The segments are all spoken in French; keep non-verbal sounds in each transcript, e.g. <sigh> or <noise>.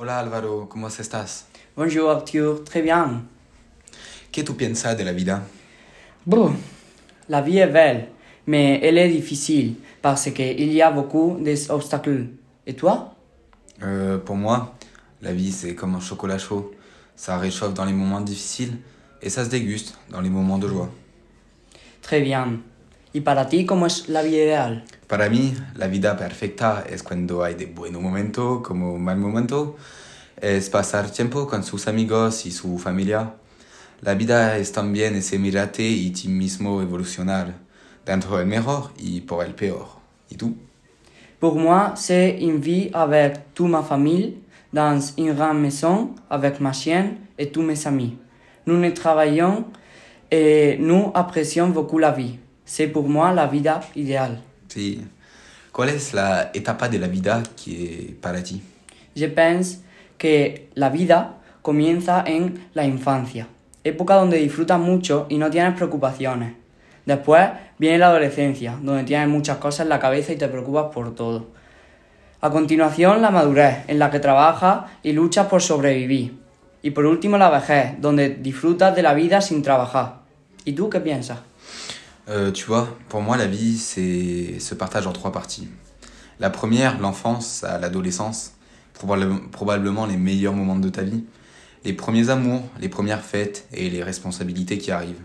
Hola Álvaro, ¿cómo estás? Bonjour Arthur, très bien. ¿Qué tú piensas de la vida? Bon, la vie est belle, mais elle est difficile parce qu'il y a beaucoup d'obstacles. Et toi? Euh, pour moi, la vie c'est comme un chocolat chaud. Ça réchauffe dans les moments difficiles et ça se déguste dans les moments de joie. Très bien. ¿Y para ti cómo es la vida ideal? Para mí, la vida perfecta es cuando hay de buenos momentos como mal momento. Es pasar tiempo con sus amigos y su familia. La vida es también ese mirarte y ti mismo evolucionar dentro del mejor y por el peor. ¿Y tú? Pour moi, c'est une vie avec toute ma famille, dans une grande maison, avec ma chienne et tous mes amis. Nous ne travaillons et nous apprécions beaucoup la vie. C'est pour moi la vida idéale. Sí. ¿Cuál es la etapa de la vida que para ti? Je pense que la vida comienza en la infancia, época donde disfrutas mucho y no tienes preocupaciones. Después viene la adolescencia, donde tienes muchas cosas en la cabeza y te preocupas por todo. A continuación, la madurez, en la que trabajas y luchas por sobrevivir. Y por último, la vejez, donde disfrutas de la vida sin trabajar. ¿Y tú qué piensas? Euh, tu vois, pour moi, la vie, c'est se partage en trois parties. La première, l'enfance à l'adolescence, probable- probablement les meilleurs moments de ta vie. Les premiers amours, les premières fêtes et les responsabilités qui arrivent.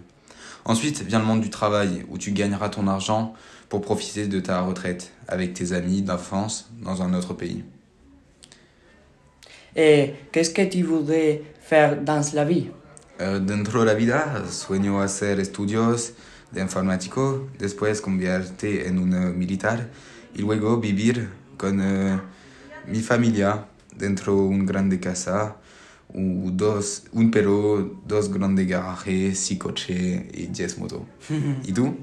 Ensuite vient le monde du travail, où tu gagneras ton argent pour profiter de ta retraite avec tes amis d'enfance dans un autre pays. Eh, Qu'est-ce que tu voudrais faire dans la vie? Euh, dentro de la vida, sueño hacer estudios de informático, después convierte en un eh, militar y luego vivir con eh, mi familia dentro de un grande casa, dos, un perro, dos grandes garajes, six coches y diez motos. <laughs> ¿Y tú?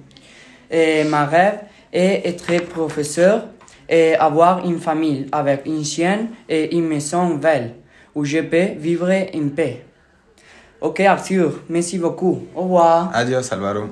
Eh, ma rêve est être professeur et avoir une famille avec une chienne et une maison belle où je peux vivre en paix. Ok Arthur, merci beaucoup. Au revoir. Adiós, Álvaro.